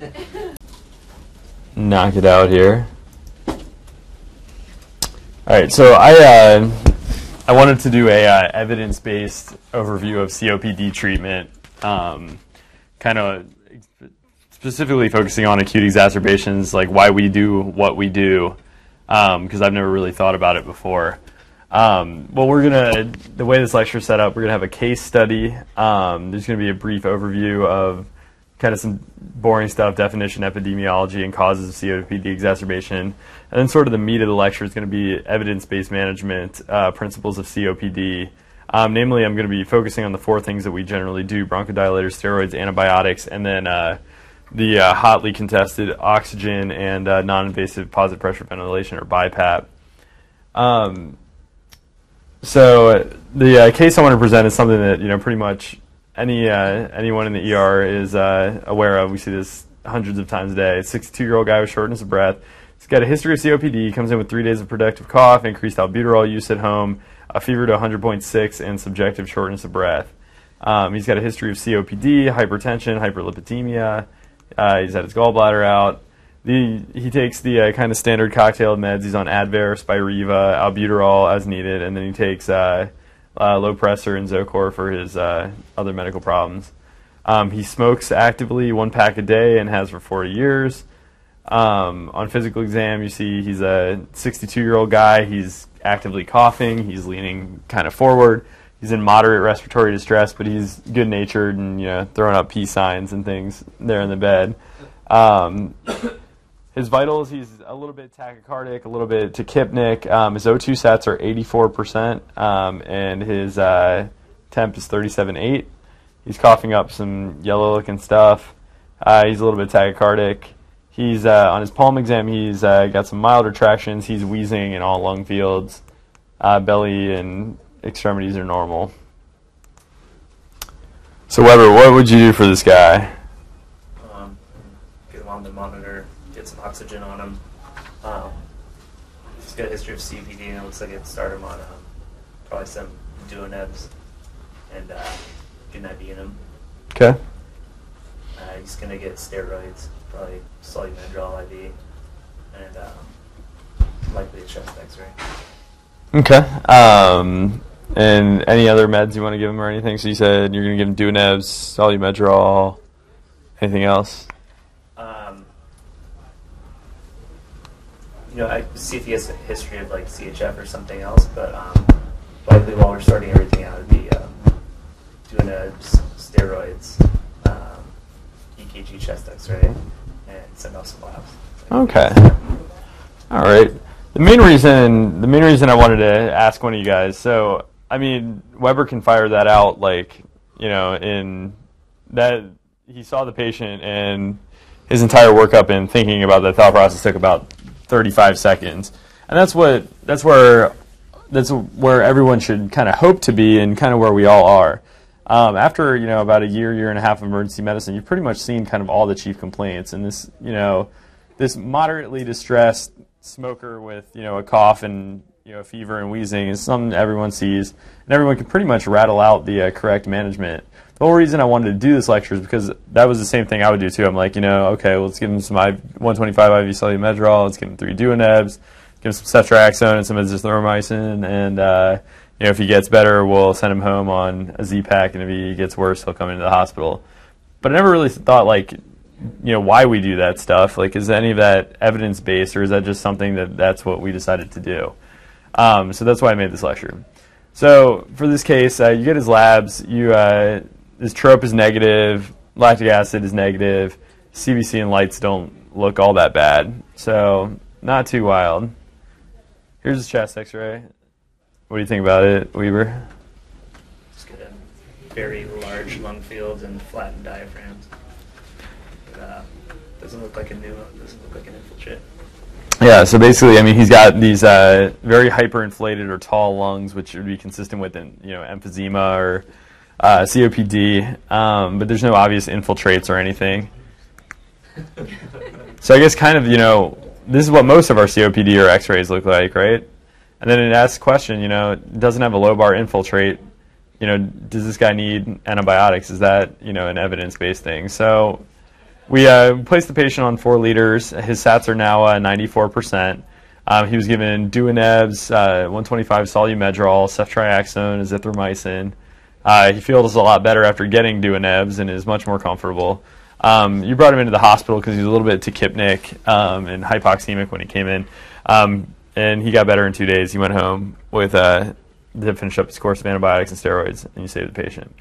knock it out here. All right, so I uh, I wanted to do a uh, evidence based overview of COPD treatment, um, kind of specifically focusing on acute exacerbations, like why we do what we do, because um, I've never really thought about it before. Um, well, we're gonna the way this lecture is set up, we're gonna have a case study. Um, there's gonna be a brief overview of kind of some boring stuff, definition, epidemiology, and causes of COPD exacerbation. And then sort of the meat of the lecture is going to be evidence-based management, uh, principles of COPD. Um, namely, I'm going to be focusing on the four things that we generally do, bronchodilators, steroids, antibiotics, and then uh, the uh, hotly contested oxygen and uh, non-invasive positive pressure ventilation, or BiPAP. Um, so the uh, case I want to present is something that you know pretty much any uh, anyone in the ER is uh, aware of. We see this hundreds of times a day. 62 year old guy with shortness of breath. He's got a history of COPD. Comes in with three days of productive cough, increased albuterol use at home, a fever to 100.6, and subjective shortness of breath. Um, he's got a history of COPD, hypertension, hyperlipidemia. Uh, he's had his gallbladder out. The, he takes the uh, kind of standard cocktail meds. He's on Advair, Spiriva, albuterol as needed, and then he takes uh, uh, Lopressor and Zocor for his uh, other medical problems. Um, he smokes actively one pack a day and has for 40 years. Um, on physical exam, you see he's a 62 year old guy. He's actively coughing. He's leaning kind of forward. He's in moderate respiratory distress, but he's good natured and you know throwing up peace signs and things there in the bed. Um, his vitals, he's a little bit tachycardic, a little bit tachypneic. Um, his O2 sats are 84%, um, and his uh, temp is 37.8. He's coughing up some yellow-looking stuff. Uh, he's a little bit tachycardic. He's uh, on his pulm exam. He's uh, got some mild retractions. He's wheezing in all lung fields. Uh, belly and extremities are normal. So Weber, what would you do for this guy? Um, get him on the monitor get some oxygen on him. Um, he's got a history of COPD, and it looks like it started him on um, probably some Duonebs and uh, good being him. Okay. Uh, he's going to get steroids, probably Solu-Medrol IV, and um, likely a chest x-ray. Okay. Um, and any other meds you want to give him or anything? So you said you're going to give him Duonebs, Solu-Medrol, anything else? You know, I see if he has a history of like CHF or something else, but um, likely while we're starting everything out, would be um, doing a steroids, um, EKG chest X-ray, and send off some labs. Okay. All right. The main reason, the main reason I wanted to ask one of you guys, so I mean, Weber can fire that out like, you know, in that he saw the patient and his entire workup and thinking about the thought process took about 35 seconds. And that's what that's where that's where everyone should kind of hope to be and kind of where we all are. Um, after you know about a year, year and a half of emergency medicine, you've pretty much seen kind of all the chief complaints, and this you know this moderately distressed smoker with you know a cough and you know fever and wheezing is something everyone sees, and everyone can pretty much rattle out the uh, correct management. The whole reason I wanted to do this lecture is because that was the same thing I would do too. I'm like, you know, okay, well, let's give him some 125 IV Solu-Medrol, let's give him three Duonebs, give him some ceftriaxone and some azithromycin, and uh, you know, if he gets better, we'll send him home on a Z pack, and if he gets worse, he'll come into the hospital. But I never really thought like, you know, why we do that stuff. Like, is any of that evidence based, or is that just something that that's what we decided to do? Um, so that's why I made this lecture. So for this case, uh, you get his labs. You uh, his trope is negative, lactic acid is negative, CBC and lytes don't look all that bad. So not too wild. Here's his chest X-ray. What do you think about it, Weber? Just got a very large lung field and flattened diaphragms. It, uh, doesn't look like a new. Doesn't look like an infiltrate. Yeah, so basically, I mean, he's got these uh, very hyperinflated or tall lungs, which would be consistent with, you know, emphysema or uh, COPD, um, but there's no obvious infiltrates or anything. so I guess kind of, you know, this is what most of our COPD or X-rays look like, right? And then it asks the question, you know, doesn't have a lobar infiltrate. You know, does this guy need antibiotics? Is that, you know, an evidence-based thing? So we uh, placed the patient on four liters. His SATs are now uh, 94%. Um, he was given Duonebs, uh, 125 Solu-Medrol, ceftriaxone, azithromycin. Uh, he feels a lot better after getting Duonebs and is much more comfortable. Um, you brought him into the hospital because he was a little bit tachypneic um, and hypoxemic when he came in. Um, and he got better in two days. He went home with uh, to finish up his course of antibiotics and steroids, and you saved the patient.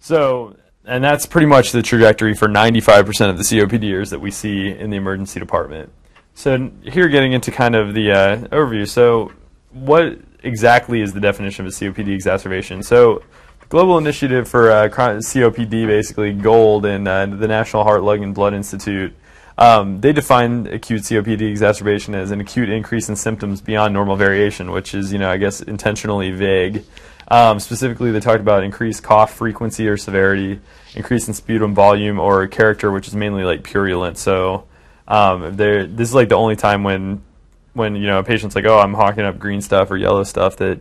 So, and that's pretty much the trajectory for 95% of the COPDers that we see in the emergency department. So here, getting into kind of the uh, overview. So, what exactly is the definition of a COPD exacerbation? So, the Global Initiative for uh, COPD, basically GOLD, and uh, the National Heart, Lung, and Blood Institute um, they define acute COPD exacerbation as an acute increase in symptoms beyond normal variation, which is, you know, I guess intentionally vague. Um, specifically, they talked about increased cough frequency or severity, increase in sputum volume or character, which is mainly like purulent. So, um, this is like the only time when, when you know, a patient's like, oh, I'm hawking up green stuff or yellow stuff that,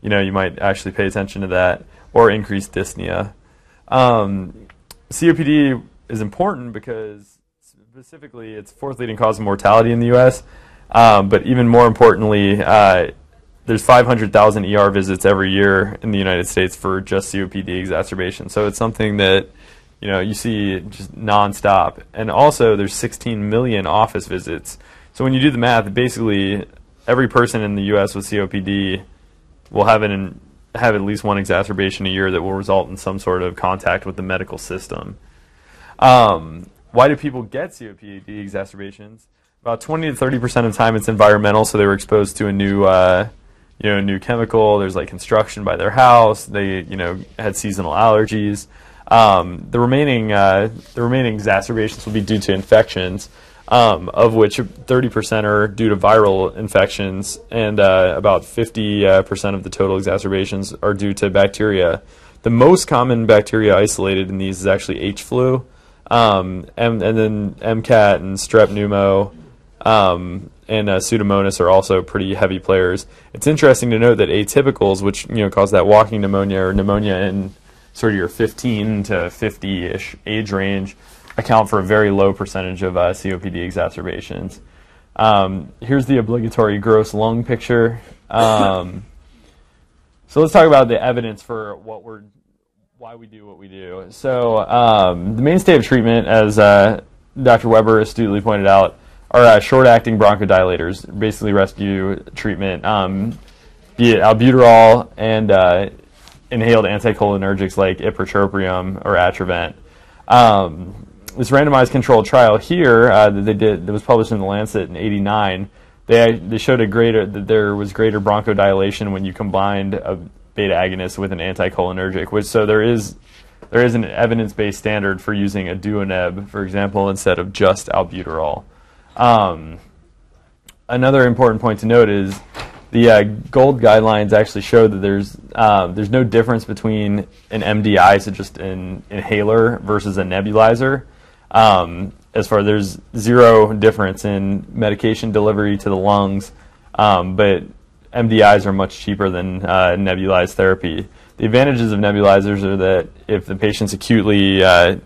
you know, you might actually pay attention to that, or increase dyspnea. Um, COPD is important because specifically, it's fourth leading cause of mortality in the U.S. Um, but even more importantly, uh, there's 500,000 ER visits every year in the United States for just COPD exacerbation. So it's something that you know you see just nonstop. And also, there's 16 million office visits. So when you do the math, basically every person in the U.S. with COPD will have an have at least one exacerbation a year that will result in some sort of contact with the medical system. Um, why do people get COPD exacerbations? About 20 to 30 percent of the time, it's environmental, so they were exposed to a new, uh, you know, new chemical. There's like construction by their house. They, you know, had seasonal allergies. Um, the remaining, uh, the remaining exacerbations will be due to infections, um, of which 30 percent are due to viral infections, and uh, about 50 uh, percent of the total exacerbations are due to bacteria. The most common bacteria isolated in these is actually H. flu. Um, and, and then MCAT and strep pneumo um, and uh, Pseudomonas are also pretty heavy players. It's interesting to note that atypicals, which you know cause that walking pneumonia or pneumonia in sort of your 15 to 50-ish age range, account for a very low percentage of uh, COPD exacerbations. Um, here's the obligatory gross lung picture. Um, so let's talk about the evidence for what we're why we do what we do. So um, the mainstay of treatment, as uh, Dr. Weber astutely pointed out, are uh, short-acting bronchodilators, basically rescue treatment, um, be it albuterol and uh, inhaled anticholinergics like ipratropium or Atrovent. Um, this randomized controlled trial here uh, that they did that was published in the Lancet in '89, they they showed a greater that there was greater bronchodilation when you combined a beta agonist with an anticholinergic, which so there is there is an evidence-based standard for using a Duoneb, for example, instead of just albuterol. Um, another important point to note is the uh, GOLD guidelines actually show that there's um, there's no difference between an MDI, so just an inhaler, versus a nebulizer. Um, as far there's zero difference in medication delivery to the lungs, um, but MDIs are much cheaper than uh, nebulized therapy. The advantages of nebulizers are that if the patient's acutely uh,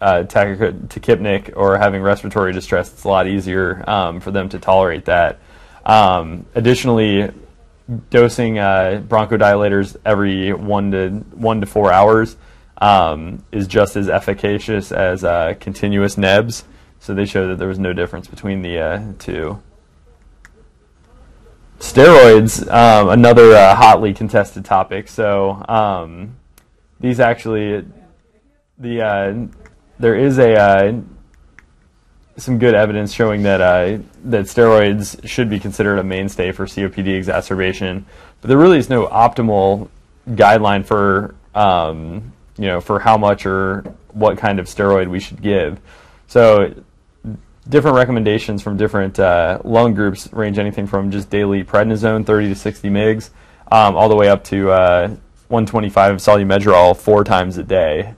uh, tachypneic or having respiratory distress, it's a lot easier um, for them to tolerate that. Um, additionally, dosing uh, bronchodilators every one to one to four hours um, is just as efficacious as uh, continuous nebs. So they show that there was no difference between the uh, two. Steroids, um, another uh, hotly contested topic. So um, these actually, the uh, there is a uh, some good evidence showing that uh, that steroids should be considered a mainstay for COPD exacerbation, but there really is no optimal guideline for um, you know for how much or what kind of steroid we should give. So different recommendations from different uh, lung groups range anything from just daily prednisone, 30 to 60 mgs, um, all the way up to uh, 125 Solu-Medrol four times a day.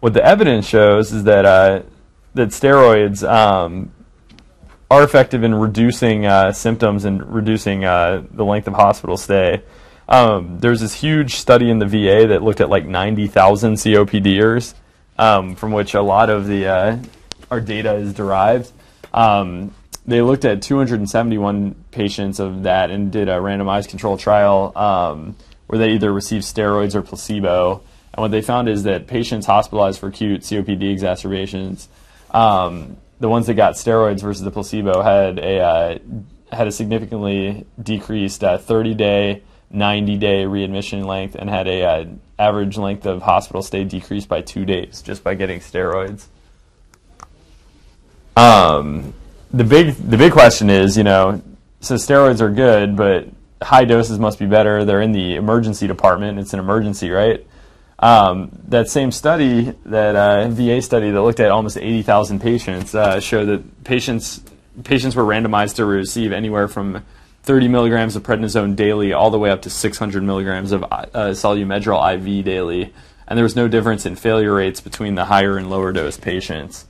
What the evidence shows is that uh, that steroids um, are effective in reducing uh, symptoms and reducing uh, the length of hospital stay. Um, there's this huge study in the VA that looked at like 90,000 COPDers um, from which a lot of the uh, our data is derived. Um, they looked at 271 patients of that and did a randomized control trial um, where they either received steroids or placebo. And what they found is that patients hospitalized for acute COPD exacerbations, um, the ones that got steroids versus the placebo had a uh, had a significantly decreased 30 uh, day, 90 day readmission length, and had a uh, average length of hospital stay decreased by two days just by getting steroids. Um, the big the big question is, you know, so steroids are good, but high doses must be better. They're in the emergency department. It's an emergency, right? Um, that same study, that uh, VA study that looked at almost 80,000 patients, uh, showed that patients patients were randomized to receive anywhere from 30 milligrams of prednisone daily all the way up to 600 milligrams of uh, Solu-Medrol IV daily, and there was no difference in failure rates between the higher and lower dose patients.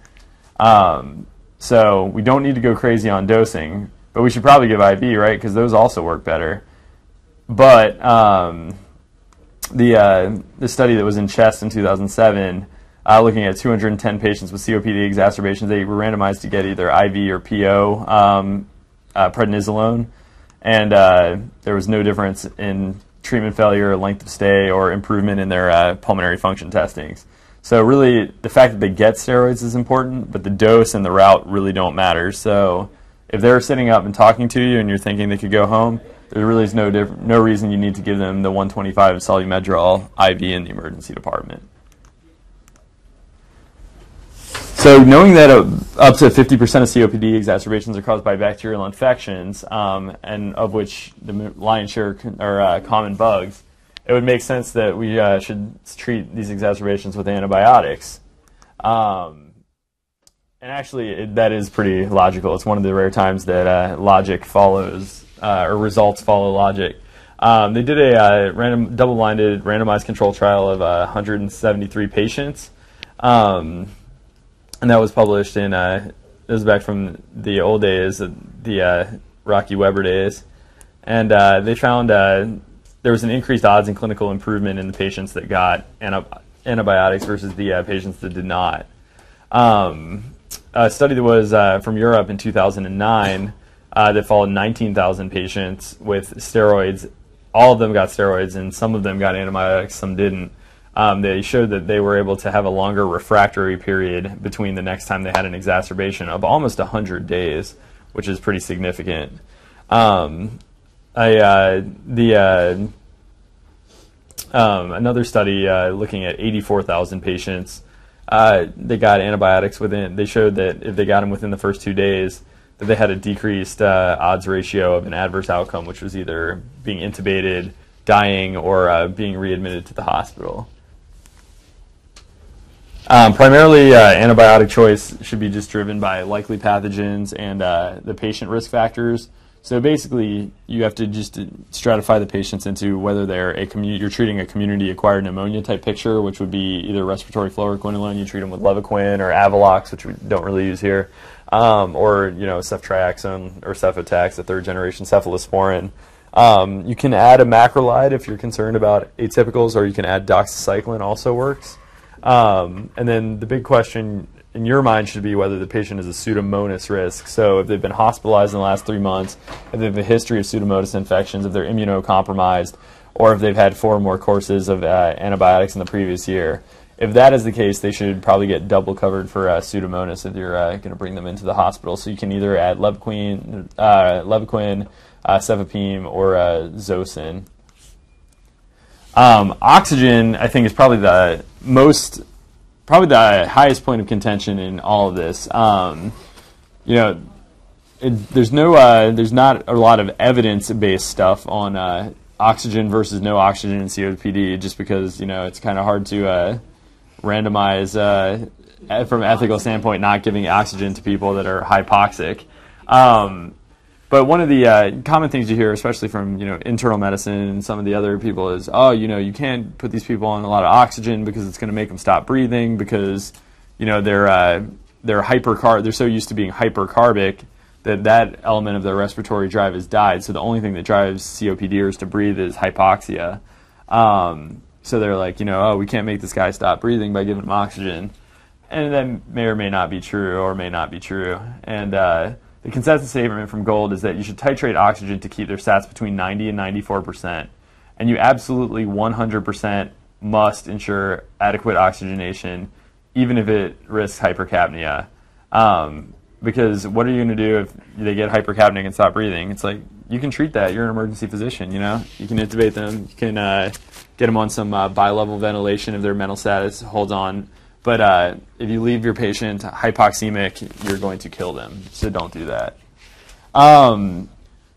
Um, so we don't need to go crazy on dosing, but we should probably give IV, right? Because those also work better. But um, the uh, the study that was in Chest in 2007, uh, looking at 210 patients with COPD exacerbations, they were randomized to get either IV or PO um, uh, prednisolone, and uh, there was no difference in treatment failure, length of stay, or improvement in their uh, pulmonary function testings. So really, the fact that they get steroids is important, but the dose and the route really don't matter. So if they're sitting up and talking to you and you're thinking they could go home, there really is no diff- no reason you need to give them the 125 Solu-Medrol IV in the emergency department. So knowing that uh, up to 50% of COPD exacerbations are caused by bacterial infections, um, and of which the lion's share are uh, common bugs, it would make sense that we uh, should treat these exacerbations with antibiotics. Um, and actually, it, that is pretty logical. It's one of the rare times that uh, logic follows uh, or results follow logic. Um, they did a uh, random, double-blinded, randomized control trial of 173 uh, patients, um, and that was published in. Uh, this was back from the old days, the uh, Rocky Weber days, and they found there was an increased odds in clinical improvement in the patients that got antibiotics versus the uh, patients that did not. Um, a study that was uh, from Europe in 2009 uh, that followed 19,000 patients with steroids. All of them got steroids, and some of them got antibiotics, some didn't. Um, they showed that they were able to have a longer refractory period between the next time they had an exacerbation of almost 100 days, which is pretty significant. Um, I, uh, the uh, um, another study uh, looking at 84,000 patients. Uh, they got antibiotics within. They showed that if they got them within the first two days, that they had a decreased uh, odds ratio of an adverse outcome, which was either being intubated, dying, or uh, being readmitted to the hospital. Um, primarily, uh, antibiotic choice should be just driven by likely pathogens and uh, the patient risk factors. So basically, you have to just stratify the patients into whether they're a commu- you're treating a community-acquired pneumonia type picture, which would be either respiratory fluoroquinolone, you treat them with Levaquin or Avelox, which we don't really use here, um, or you know ceftriaxone or cefotax, a third-generation cephalosporin. Um, you can add a macrolide if you're concerned about atypicals, or you can add doxycycline. Also works. Um, and then the big question in your mind should be whether the patient is a pseudomonas risk. So if they've been hospitalized in the last three months, if they have a history of pseudomonas infections, if they're immunocompromised, or if they've had four or more courses of uh, antibiotics in the previous year. If that is the case, they should probably get double covered for uh, pseudomonas if you're uh, going to bring them into the hospital. So you can either add Levaquin, uh, Levaquin uh, Cefepime, or uh, Zosyn. Um, oxygen, I think, is probably the most probably the highest point of contention in all of this. Um, you know, it, there's no, uh, there's not a lot of evidence-based stuff on uh, oxygen versus no oxygen in COPD, just because you know it's kind of hard to uh, randomize uh, from an ethical standpoint, not giving oxygen to people that are hypoxic. Um, but one of the uh, common things you hear, especially from you know internal medicine and some of the other people, is oh you know you can't put these people on a lot of oxygen because it's going to make them stop breathing because you know they're uh, they're hypercar they're so used to being hypercarbic that that element of their respiratory drive has died. So the only thing that drives COPDers to breathe is hypoxia. Um, So they're like, you know, oh, we can't make this guy stop breathing by giving him oxygen. And that may or may not be true or may not be true. And uh, the consensus statement from Gold is that you should titrate oxygen to keep their stats between 90 and 94%. And you absolutely 100% must ensure adequate oxygenation, even if it risks hypercapnia. Um, because what are you going to do if they get hypercapnic and stop breathing? It's like you can treat that. You're an emergency physician. You know, you can intubate them. You can uh, get them on some uh, bilevel ventilation if their mental status holds on. But uh, if you leave your patient hypoxemic, you're going to kill them. So don't do that. Um,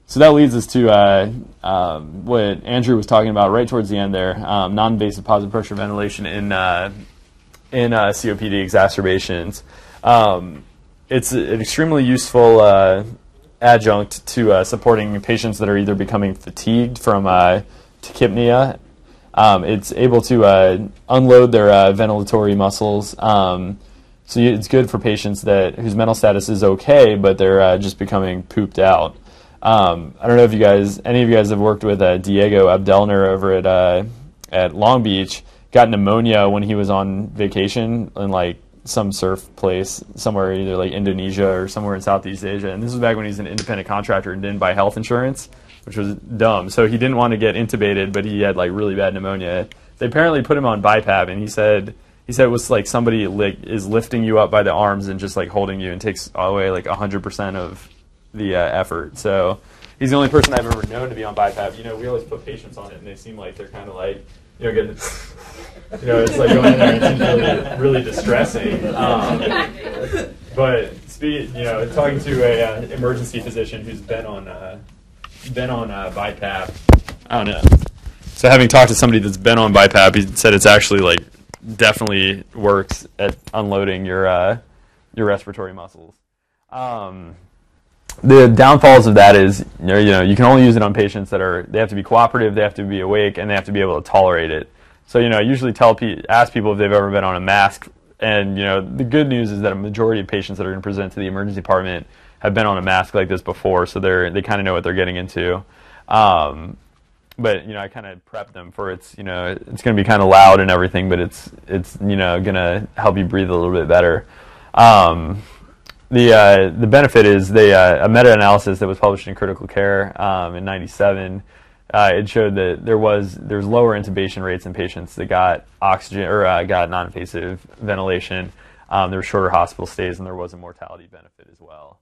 so that leads us to uh, um, what Andrew was talking about right towards the end there: um, non-invasive positive pressure ventilation in uh, in uh, COPD exacerbations. Um, it's an extremely useful uh, adjunct to uh, supporting patients that are either becoming fatigued from tachypnea. Um, it's able to uh, unload their uh, ventilatory muscles. Um, so it's good for patients that whose mental status is okay, but they're uh, just becoming pooped out. Um, I don't know if you guys, any of you guys have worked with uh, Diego Abdelner over at at Long Beach. Got pneumonia when he was on vacation in like some surf place somewhere, either like Indonesia or somewhere in Southeast Asia. And this was back when he was an independent contractor and didn't buy health insurance, which was dumb. So he didn't want to get intubated, but he had like really bad pneumonia. They apparently put him on BiPAP, and he said he said it was like somebody li- is lifting you up by the arms and just like holding you and takes away like 100% of the uh, effort. So he's the only person I've ever known to be on BiPAP. You know, we always put patients on it, and they seem like they're kind of like you know getting you know, it's like going in there and it's really, really distressing. Um, but you know, talking to a uh, emergency physician who's been on uh, been on uh, BiPAP, I don't know. So having talked to somebody that's been on BiPAP, he said it's actually like definitely works at unloading your uh, your respiratory muscles. Um, the downfalls of that is you know, you know you can only use it on patients that are they have to be cooperative, they have to be awake, and they have to be able to tolerate it. So you know, I usually tell pe- ask people if they've ever been on a mask, and you know, the good news is that a majority of patients that are going to present to the emergency department have been on a mask like this before, so they're they kind of know what they're getting into. Um, but you know, I kind of prep them for it's you know it's going to be kind of loud and everything, but it's it's you know going to help you breathe a little bit better. Um, the uh, the benefit is they uh, a meta-analysis that was published in Critical Care um, in '97 uh, it showed that there was there's lower intubation rates in patients that got oxygen or uh, got non-invasive ventilation. Um, there were shorter hospital stays, and there was a mortality benefit as well.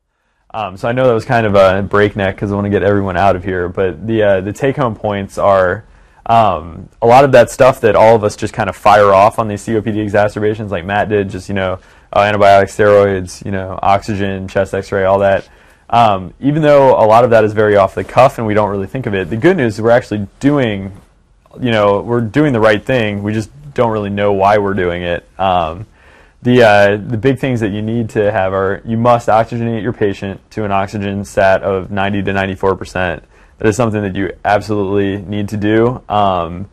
Um, so I know that was kind of a breakneck because I want to get everyone out of here. But the uh, the take-home points are um, a lot of that stuff that all of us just kind of fire off on these COPD exacerbations, like Matt did. Just you know, uh, antibiotics, steroids, you know, oxygen, chest X-ray, all that um, even though a lot of that is very off the cuff and we don't really think of it, the good news is we're actually doing, you know, we're doing the right thing. We just don't really know why we're doing it. Um, the uh, the big things that you need to have are you must oxygenate your patient to an oxygen sat of 90 to 94 percent. That is something that you absolutely need to do. Um,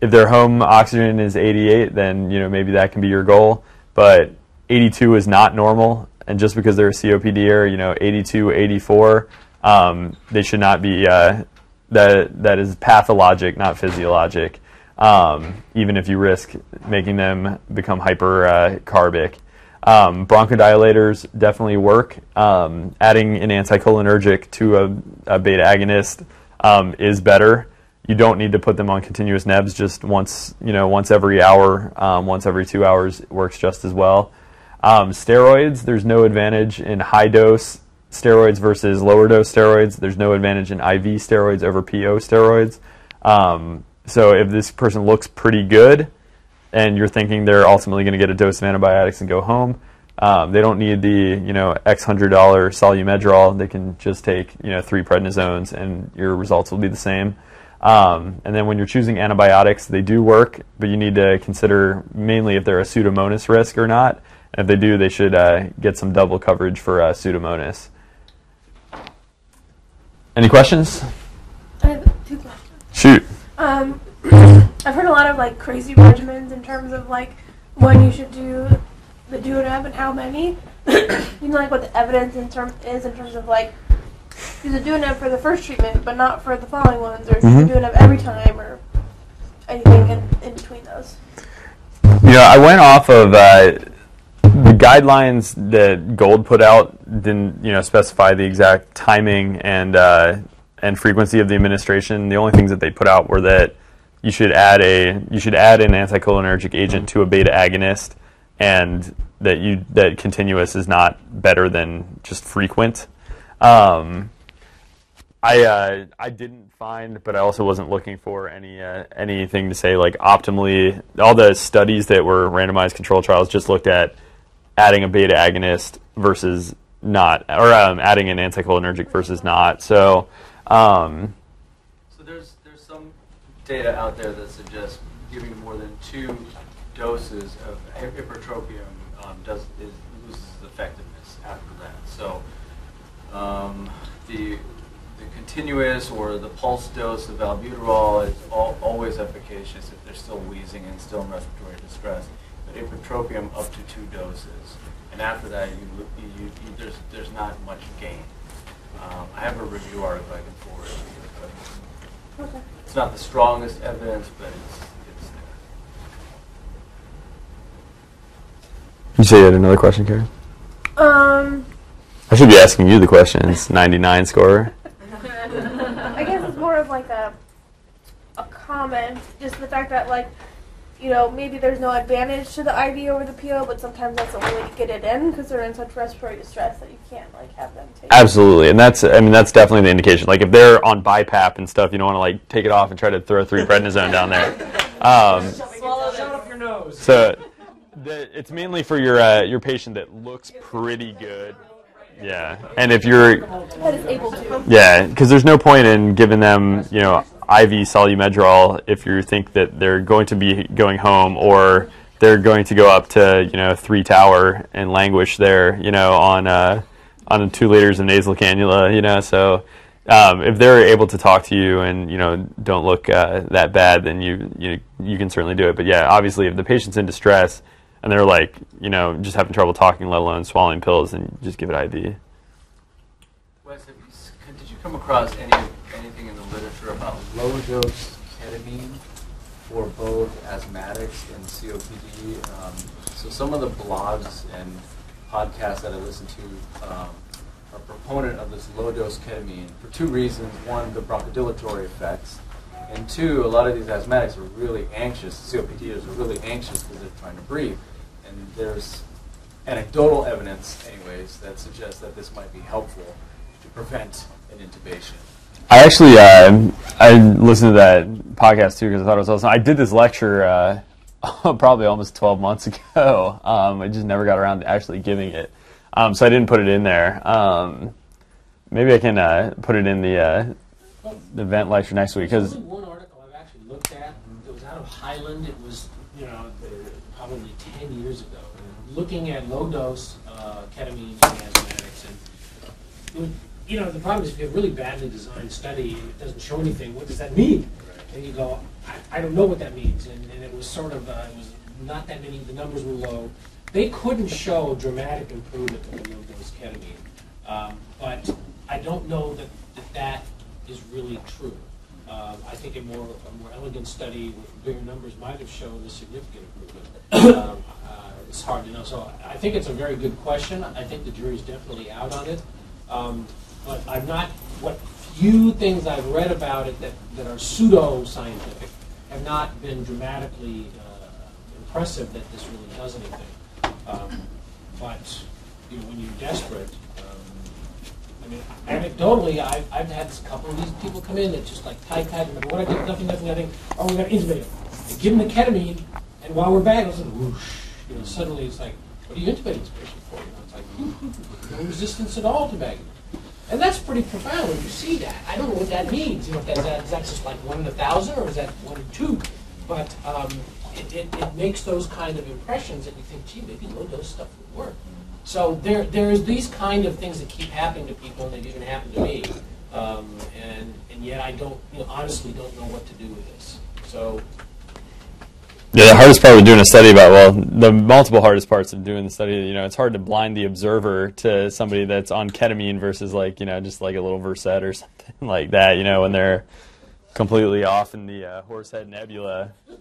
if their home oxygen is 88, then you know maybe that can be your goal. But 82 is not normal and just because they're a COPDer, you know, 82, 84, um, they should not be. Uh, that that is pathologic, not physiologic. Um, even if you risk making them become hypercarbic. Uh, um, bronchodilators definitely work. Um, adding an anticholinergic to a, a beta agonist um, is better. You don't need to put them on continuous nebs. Just once, you know, once every hour, um, once every two hours works just as well. Um, steroids, there's no advantage in high dose steroids versus lower dose steroids. There's no advantage in IV steroids over PO steroids. Um, so if this person looks pretty good and you're thinking they're ultimately going to get a dose of antibiotics and go home, um, they don't need the you know X hundred dollar Solu-Medrol. They can just take you know three prednisones and your results will be the same. Um, and then when you're choosing antibiotics, they do work, but you need to consider mainly if they're a pseudomonas risk or not. And if they do, they should uh, get some double coverage for uh, Pseudomonas. Any questions? I have two questions. Shoot. Um, I've heard a lot of like crazy regimens in terms of like when you should do the DUNEB and up and how many. you know, like what the evidence in term is in terms of like use a DUNEB for the first treatment, but not for the following ones, or mm-hmm. do DUNEB every time, or anything in, in between those? You know, I went off of uh, the guidelines that Gold put out. Didn't you know specify the exact timing and uh, and frequency of the administration. The only things that they put out were that you should add a you should add an anticholinergic agent to a beta agonist, and that you that continuous is not better than just frequent. Um, I uh, I didn't find, but I also wasn't looking for any uh, anything to say like optimally. All the studies that were randomized control trials just looked at adding a beta agonist versus not, or um, adding an anticholinergic versus not. So. Um, So there's there's some data out there that suggests giving more than two doses of ipratropium um, does is, loses effectiveness after that. So um, the the continuous or the pulse dose of albuterol is al- always efficacious if they're still wheezing and still in respiratory distress. But ipratropium up to two doses, and after that you, you, you there's there's not much gain. Um, I have a review article I can forward to you, but Okay. it's not the strongest evidence, but it's, it's there. you say you had another question, Karen? Um, I should be asking you the questions. 99 scorer. I guess it's more of like a a comment, just the fact that like, you know, maybe there's no advantage to the IV over the PO, but sometimes that's the only way to get it in because they're in such respiratory distress that you can't like have them take. Absolutely, and that's I mean that's definitely the indication. Like if they're on BiPAP and stuff, you don't want to like take it off and try to throw three prednisone down there. Um, Swallow that up your nose. so the, it's mainly for your uh, your patient that looks pretty good. Yeah, and if you're That is able to. yeah, because there's no point in giving them you know IV Solu-Medrol if you think that they're going to be going home or they're going to go up to you know three tower and languish there you know on uh, on two liters of nasal cannula you know so um, if they're able to talk to you and you know don't look uh, that bad then you you you can certainly do it but yeah obviously if the patient's in distress and they're like you know just having trouble talking let alone swallowing pills then just give it IV. Wes, did you come across any literature about low dose ketamine for both asthmatics and COPD? Um, so some of the blogs and podcasts that I listen to um, are proponent of this low dose ketamine for two reasons: one, the bronchodilatory effects, and two, a lot of these asthmatics are really anxious. COPDers are really anxious because they're trying to breathe, and there's anecdotal evidence, anyways, that suggests that this might be helpful to prevent an intubation. I actually uh, I listened to that podcast too because I thought it was awesome. I did this lecture uh, probably almost 12 months ago. Um, I just never got around to actually giving it, um, so I didn't put it in there. Um, maybe I can uh, put it in the uh, the event lecture next week because one article I've actually looked at. It was out of Highland. It was, you know, probably 10 years ago. Looking at low dose uh, ketamine in asthmatics. And, you know, the problem is if you have a really badly designed study and it doesn't show anything, what does that mean? And you go, I, I don't know what that means. And, and it was sort of, uh, it was not that many, the numbers were low. They couldn't show dramatic improvement with low dose ketamine. Um, but I don't know that that, that is really true. Um, I think a more, a more elegant study with bigger numbers might have shown a significant improvement. um, uh, it's hard to know. So I think it's a very good question. I think the jury's definitely out on it. Um, but I'm not, what few things I've read about it that, that are pseudo-scientific have not been dramatically uh, impressive that this really does anything. Um, but you know, when you're desperate, um, I mean, anecdotally, I've, I've had a couple of these people come in that just like tight, tight, and what I get, nothing, nothing, nothing. Oh, we got to intubate him. They give them the ketamine, and while we're back, it's like whoosh. You know, suddenly it's like, what are you intubating this patient for? You know, it's like no resistance at all to bagging. And that's pretty profound when you see that. I don't know what that means. You know, if that, that, is that just like one in a thousand, or is that one in two? But um, it, it, it makes those kind of impressions that you think, gee, maybe low dose stuff would work. So there, there's these kind of things that keep happening to people, and they've even happened to me. Um, and, and yet I don't, you know, honestly don't know what to do with this. So yeah, the hardest part of doing a study about well, the multiple hardest parts of doing the study, you know, it's hard to blind the observer to somebody that's on ketamine versus like you know just like a little Versed or something like that, you know, when they're completely off in the uh, Horsehead Nebula.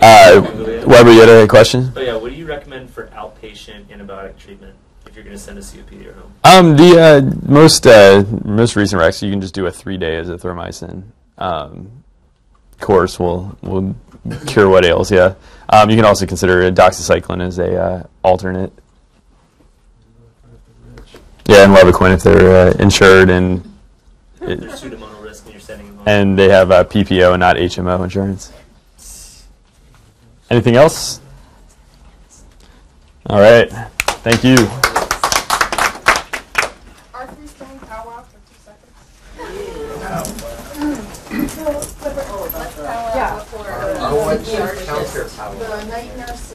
Uh, Weber, you had a question? But yeah, what do you recommend for outpatient antibiotic treatment if you're going to send a COPD your home? Um, the uh, most uh, most recent Rex, you can just do a three day azithromycin um, course. Will will cure what ails you. Um, you can also consider doxycycline as a uh, alternate. Yeah, and Levaquin if they're uh, insured and There's pseudomonal risk and you're sending them and they have uh, PPO and not HMO insurance. Anything else? All right. Thank you. Are we staying powwow for two seconds? Yeah. Oh, what's your counter power? The night nurse